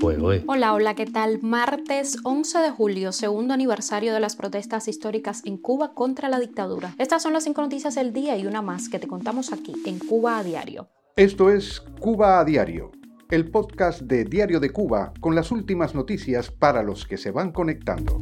Pues, hola, hola, ¿qué tal? Martes 11 de julio, segundo aniversario de las protestas históricas en Cuba contra la dictadura. Estas son las cinco noticias del día y una más que te contamos aquí en Cuba a Diario. Esto es Cuba a Diario, el podcast de Diario de Cuba con las últimas noticias para los que se van conectando.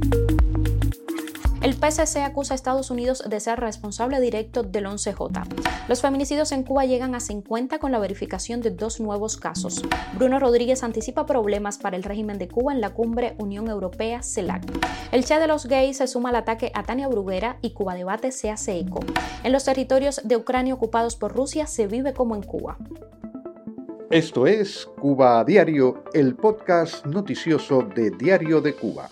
El PCC acusa a Estados Unidos de ser responsable directo del 11J. Los feminicidios en Cuba llegan a 50 con la verificación de dos nuevos casos. Bruno Rodríguez anticipa problemas para el régimen de Cuba en la cumbre Unión Europea-CELAC. El Che de los gays se suma al ataque a Tania Bruguera y Cuba Debate se hace eco. En los territorios de Ucrania ocupados por Rusia se vive como en Cuba. Esto es Cuba a Diario, el podcast noticioso de Diario de Cuba.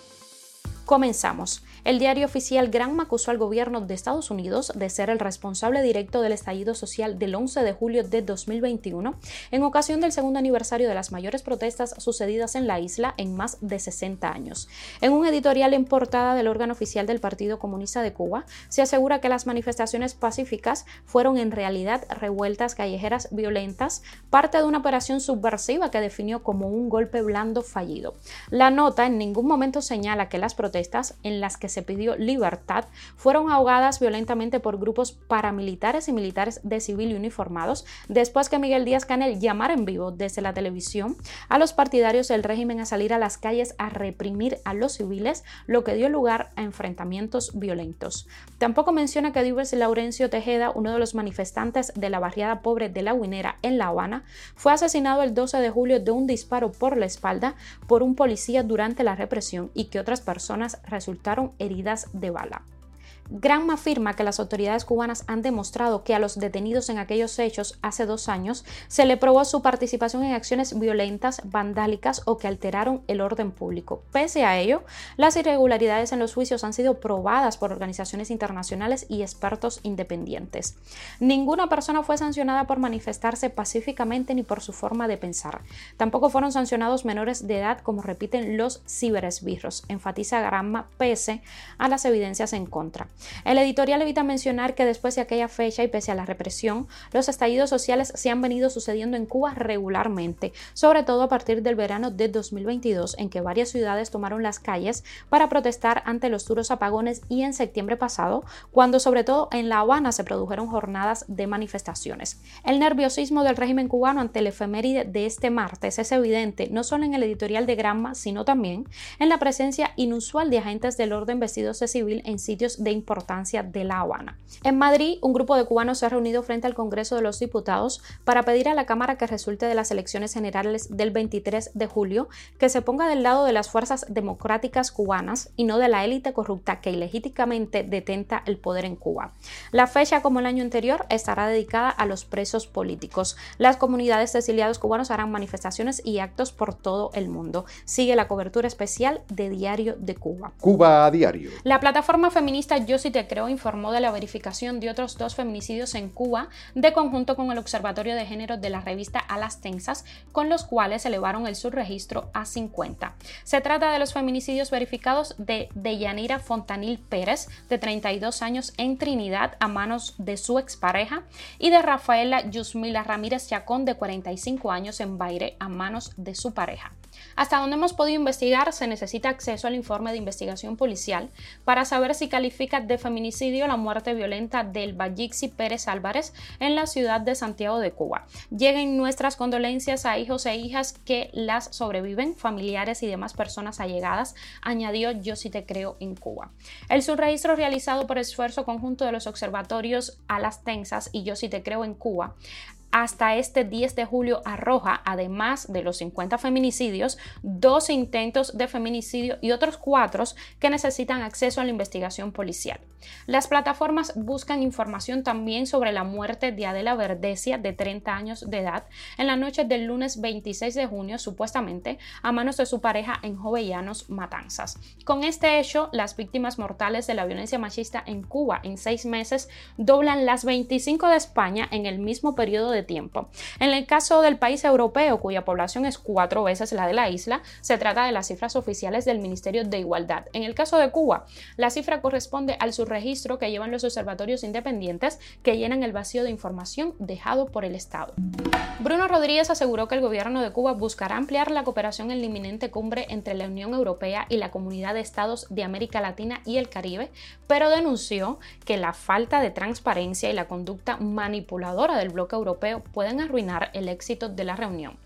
Comenzamos. El diario oficial Granma acusó al gobierno de Estados Unidos de ser el responsable directo del estallido social del 11 de julio de 2021, en ocasión del segundo aniversario de las mayores protestas sucedidas en la isla en más de 60 años. En un editorial en portada del órgano oficial del Partido Comunista de Cuba, se asegura que las manifestaciones pacíficas fueron en realidad revueltas callejeras violentas, parte de una operación subversiva que definió como un golpe blando fallido. La nota en ningún momento señala que las protestas en las que se pidió libertad fueron ahogadas violentamente por grupos paramilitares y militares de civil uniformados después que Miguel Díaz Canel llamara en vivo desde la televisión a los partidarios del régimen a salir a las calles a reprimir a los civiles, lo que dio lugar a enfrentamientos violentos. Tampoco menciona que Díaz Laurencio Tejeda, uno de los manifestantes de la barriada pobre de La Guinera en La Habana, fue asesinado el 12 de julio de un disparo por la espalda por un policía durante la represión y que otras personas resultaron heridas de bala. Granma afirma que las autoridades cubanas han demostrado que a los detenidos en aquellos hechos hace dos años se le probó su participación en acciones violentas, vandálicas o que alteraron el orden público. Pese a ello, las irregularidades en los juicios han sido probadas por organizaciones internacionales y expertos independientes. Ninguna persona fue sancionada por manifestarse pacíficamente ni por su forma de pensar. Tampoco fueron sancionados menores de edad como repiten los ciberesbirros, enfatiza Granma pese a las evidencias en contra. El editorial evita mencionar que después de aquella fecha y pese a la represión, los estallidos sociales se han venido sucediendo en Cuba regularmente, sobre todo a partir del verano de 2022, en que varias ciudades tomaron las calles para protestar ante los duros apagones y en septiembre pasado, cuando sobre todo en La Habana se produjeron jornadas de manifestaciones. El nerviosismo del régimen cubano ante el efeméride de este martes es evidente no solo en el editorial de Granma, sino también en la presencia inusual de agentes del orden vestidos de civil en sitios de importancia de La Habana. En Madrid, un grupo de cubanos se ha reunido frente al Congreso de los Diputados para pedir a la Cámara que resulte de las elecciones generales del 23 de julio que se ponga del lado de las fuerzas democráticas cubanas y no de la élite corrupta que ilegítimamente detenta el poder en Cuba. La fecha, como el año anterior, estará dedicada a los presos políticos. Las comunidades de exiliados cubanos harán manifestaciones y actos por todo el mundo. Sigue la cobertura especial de Diario de Cuba. Cuba a Diario. La plataforma feminista yo sí te creo informó de la verificación de otros dos feminicidios en Cuba de conjunto con el Observatorio de Género de la revista A Tensas, con los cuales elevaron el subregistro a 50. Se trata de los feminicidios verificados de Deyanira Fontanil Pérez, de 32 años, en Trinidad a manos de su expareja, y de Rafaela Yusmila Ramírez Chacón, de 45 años, en Baire a manos de su pareja. Hasta donde hemos podido investigar, se necesita acceso al informe de investigación policial para saber si califica de feminicidio la muerte violenta del Bayixi Pérez Álvarez en la ciudad de Santiago de Cuba. Lleguen nuestras condolencias a hijos e hijas que las sobreviven, familiares y demás personas allegadas, añadió Yo sí te creo en Cuba. El subregistro realizado por esfuerzo conjunto de los observatorios a las tensas y Yo sí te creo en Cuba hasta este 10 de julio arroja, además de los 50 feminicidios, dos intentos de feminicidio y otros cuatro que necesitan acceso a la investigación policial. Las plataformas buscan información también sobre la muerte de Adela Verdesia, de 30 años de edad, en la noche del lunes 26 de junio, supuestamente, a manos de su pareja en Jovellanos, Matanzas. Con este hecho, las víctimas mortales de la violencia machista en Cuba en seis meses doblan las 25 de España en el mismo periodo de tiempo. En el caso del país europeo, cuya población es cuatro veces la de la isla, se trata de las cifras oficiales del Ministerio de Igualdad. En el caso de Cuba, la cifra corresponde al subregistro que llevan los observatorios independientes que llenan el vacío de información dejado por el Estado. Bruno Rodríguez aseguró que el gobierno de Cuba buscará ampliar la cooperación en la inminente cumbre entre la Unión Europea y la Comunidad de Estados de América Latina y el Caribe, pero denunció que la falta de transparencia y la conducta manipuladora del bloque europeo pueden arruinar el éxito de la reunión.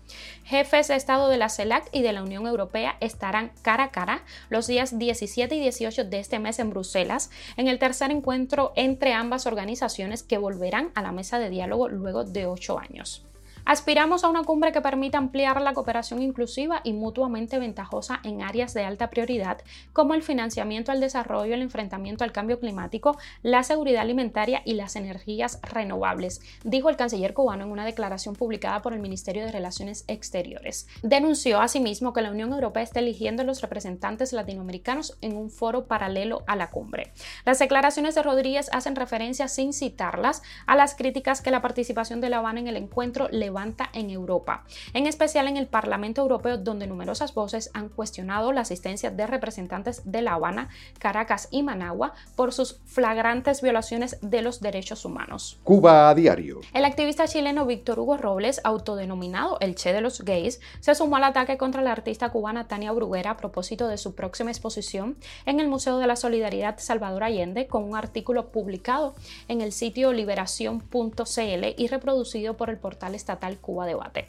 Jefes de Estado de la CELAC y de la Unión Europea estarán cara a cara los días 17 y 18 de este mes en Bruselas, en el tercer encuentro entre ambas organizaciones que volverán a la mesa de diálogo luego de ocho años. Aspiramos a una cumbre que permita ampliar la cooperación inclusiva y mutuamente ventajosa en áreas de alta prioridad, como el financiamiento al desarrollo, el enfrentamiento al cambio climático, la seguridad alimentaria y las energías renovables, dijo el canciller cubano en una declaración publicada por el Ministerio de Relaciones Exteriores. Denunció asimismo que la Unión Europea está eligiendo a los representantes latinoamericanos en un foro paralelo a la cumbre. Las declaraciones de Rodríguez hacen referencia, sin citarlas, a las críticas que la participación de La Habana en el encuentro le en Europa, en especial en el Parlamento Europeo, donde numerosas voces han cuestionado la asistencia de representantes de La Habana, Caracas y Managua por sus flagrantes violaciones de los derechos humanos. Cuba a diario. El activista chileno Víctor Hugo Robles, autodenominado el Che de los gays, se sumó al ataque contra la artista cubana Tania Bruguera a propósito de su próxima exposición en el Museo de la Solidaridad Salvador Allende con un artículo publicado en el sitio liberación.cl y reproducido por el portal estatal Cuba Debate.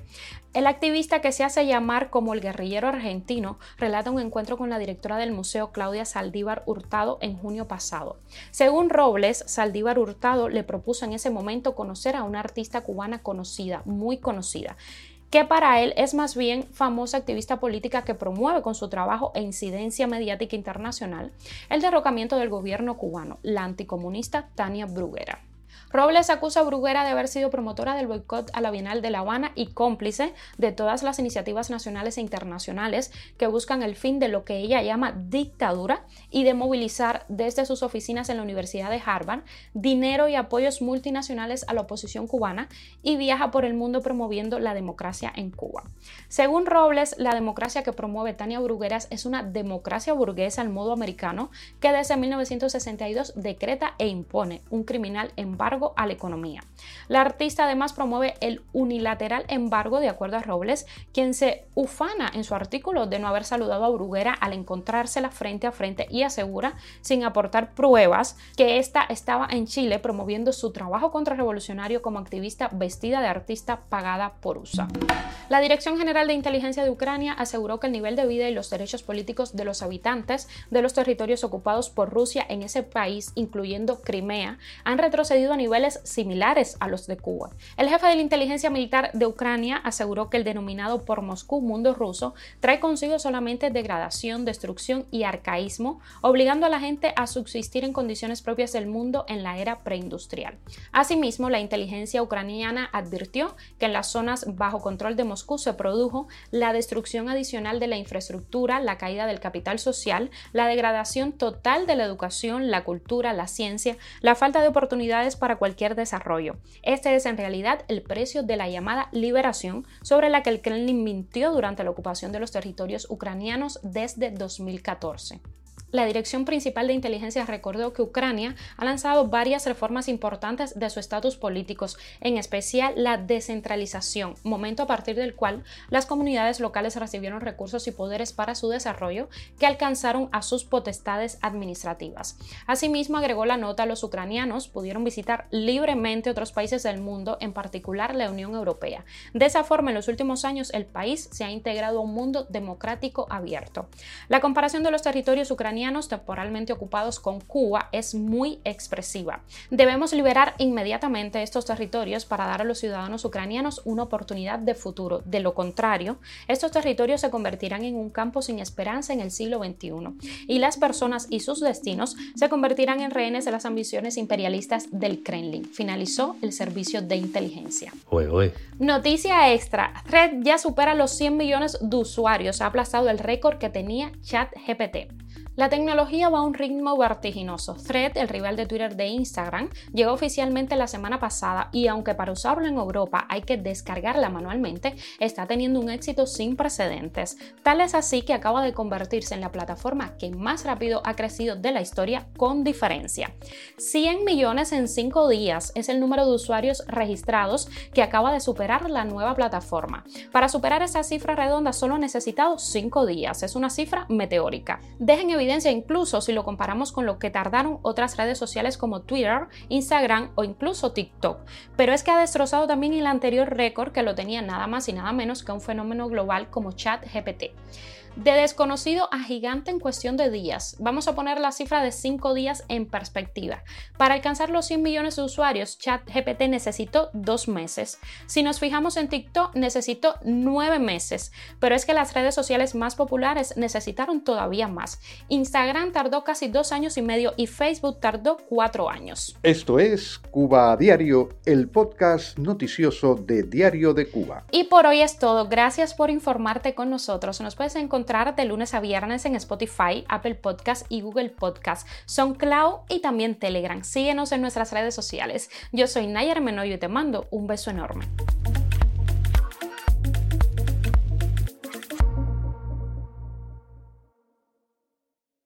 El activista que se hace llamar como el guerrillero argentino relata un encuentro con la directora del museo Claudia Saldívar Hurtado en junio pasado. Según Robles, Saldívar Hurtado le propuso en ese momento conocer a una artista cubana conocida, muy conocida, que para él es más bien famosa activista política que promueve con su trabajo e incidencia mediática internacional el derrocamiento del gobierno cubano, la anticomunista Tania Bruguera. Robles acusa a Bruguera de haber sido promotora del boicot a la Bienal de La Habana y cómplice de todas las iniciativas nacionales e internacionales que buscan el fin de lo que ella llama dictadura y de movilizar desde sus oficinas en la Universidad de Harvard dinero y apoyos multinacionales a la oposición cubana y viaja por el mundo promoviendo la democracia en Cuba. Según Robles, la democracia que promueve Tania Brugueras es una democracia burguesa al modo americano que desde 1962 decreta e impone un criminal embargo a la economía. La artista además promueve el unilateral embargo de acuerdo a Robles, quien se ufana en su artículo de no haber saludado a Bruguera al encontrársela frente a frente y asegura, sin aportar pruebas, que ésta estaba en Chile promoviendo su trabajo contrarrevolucionario como activista vestida de artista pagada por USA. La Dirección General de Inteligencia de Ucrania aseguró que el nivel de vida y los derechos políticos de los habitantes de los territorios ocupados por Rusia en ese país, incluyendo Crimea, han retrocedido a nivel niveles similares a los de Cuba. El jefe de la inteligencia militar de Ucrania aseguró que el denominado por Moscú mundo ruso trae consigo solamente degradación, destrucción y arcaísmo, obligando a la gente a subsistir en condiciones propias del mundo en la era preindustrial. Asimismo, la inteligencia ucraniana advirtió que en las zonas bajo control de Moscú se produjo la destrucción adicional de la infraestructura, la caída del capital social, la degradación total de la educación, la cultura, la ciencia, la falta de oportunidades para cualquier desarrollo. Este es en realidad el precio de la llamada liberación sobre la que el Kremlin mintió durante la ocupación de los territorios ucranianos desde 2014. La Dirección Principal de Inteligencia recordó que Ucrania ha lanzado varias reformas importantes de su estatus políticos, en especial la descentralización, momento a partir del cual las comunidades locales recibieron recursos y poderes para su desarrollo que alcanzaron a sus potestades administrativas. Asimismo, agregó la nota, los ucranianos pudieron visitar libremente otros países del mundo, en particular la Unión Europea. De esa forma, en los últimos años, el país se ha integrado a un mundo democrático abierto. La comparación de los territorios ucranianos temporalmente ocupados con Cuba es muy expresiva. Debemos liberar inmediatamente estos territorios para dar a los ciudadanos ucranianos una oportunidad de futuro. De lo contrario, estos territorios se convertirán en un campo sin esperanza en el siglo XXI y las personas y sus destinos se convertirán en rehenes de las ambiciones imperialistas del Kremlin. Finalizó el servicio de inteligencia. Noticia extra, Red ya supera los 100 millones de usuarios, ha aplazado el récord que tenía ChatGPT. La tecnología va a un ritmo vertiginoso. Thread, el rival de Twitter de Instagram, llegó oficialmente la semana pasada y aunque para usarlo en Europa hay que descargarla manualmente, está teniendo un éxito sin precedentes. Tal es así que acaba de convertirse en la plataforma que más rápido ha crecido de la historia con diferencia. 100 millones en 5 días es el número de usuarios registrados que acaba de superar la nueva plataforma. Para superar esa cifra redonda solo ha necesitado 5 días. Es una cifra meteórica. Dejen evidencia incluso si lo comparamos con lo que tardaron otras redes sociales como Twitter, Instagram o incluso TikTok. Pero es que ha destrozado también el anterior récord que lo tenía nada más y nada menos que un fenómeno global como ChatGPT de desconocido a gigante en cuestión de días. Vamos a poner la cifra de 5 días en perspectiva. Para alcanzar los 100 millones de usuarios, ChatGPT necesitó 2 meses. Si nos fijamos en TikTok, necesitó 9 meses. Pero es que las redes sociales más populares necesitaron todavía más. Instagram tardó casi 2 años y medio y Facebook tardó 4 años. Esto es Cuba a Diario, el podcast noticioso de Diario de Cuba. Y por hoy es todo. Gracias por informarte con nosotros. Nos puedes de lunes a viernes en Spotify, Apple Podcast y Google Podcast, SoundCloud y también Telegram. Síguenos en nuestras redes sociales. Yo soy Nayar Menoyo y te mando un beso enorme.